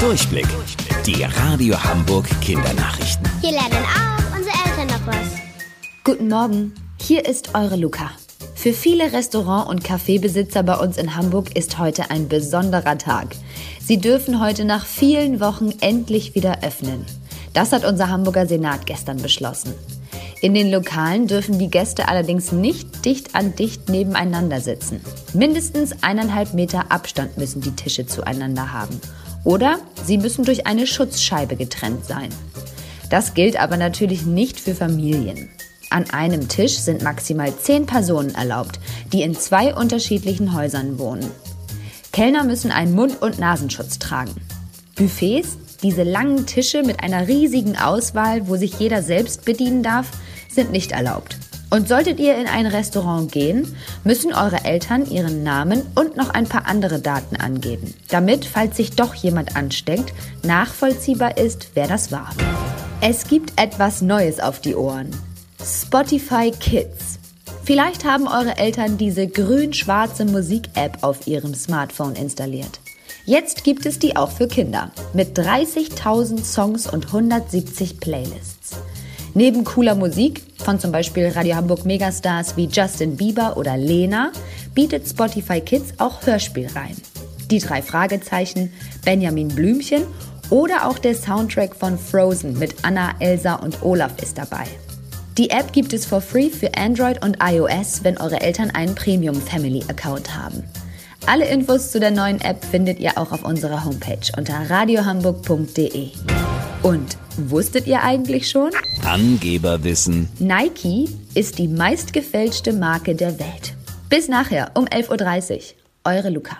Durchblick. Die Radio Hamburg Kindernachrichten. Hier lernen auch unsere Eltern noch was. Guten Morgen, hier ist eure Luca. Für viele Restaurant- und Kaffeebesitzer bei uns in Hamburg ist heute ein besonderer Tag. Sie dürfen heute nach vielen Wochen endlich wieder öffnen. Das hat unser Hamburger Senat gestern beschlossen. In den Lokalen dürfen die Gäste allerdings nicht dicht an dicht nebeneinander sitzen. Mindestens eineinhalb Meter Abstand müssen die Tische zueinander haben. Oder sie müssen durch eine Schutzscheibe getrennt sein. Das gilt aber natürlich nicht für Familien. An einem Tisch sind maximal zehn Personen erlaubt, die in zwei unterschiedlichen Häusern wohnen. Kellner müssen einen Mund- und Nasenschutz tragen. Buffets, diese langen Tische mit einer riesigen Auswahl, wo sich jeder selbst bedienen darf, sind nicht erlaubt. Und solltet ihr in ein Restaurant gehen, müssen eure Eltern ihren Namen und noch ein paar andere Daten angeben, damit, falls sich doch jemand ansteckt, nachvollziehbar ist, wer das war. Es gibt etwas Neues auf die Ohren. Spotify Kids. Vielleicht haben eure Eltern diese grün-schwarze Musik-App auf ihrem Smartphone installiert. Jetzt gibt es die auch für Kinder mit 30.000 Songs und 170 Playlists. Neben cooler Musik von zum Beispiel Radio Hamburg Megastars wie Justin Bieber oder Lena bietet Spotify Kids auch Hörspielreihen. Die drei Fragezeichen, Benjamin Blümchen oder auch der Soundtrack von Frozen mit Anna, Elsa und Olaf ist dabei. Die App gibt es for free für Android und iOS, wenn eure Eltern einen Premium Family Account haben. Alle Infos zu der neuen App findet ihr auch auf unserer Homepage unter radiohamburg.de. Und wusstet ihr eigentlich schon? Angeberwissen. Nike ist die meistgefälschte Marke der Welt. Bis nachher um 11.30 Uhr. Eure Luca.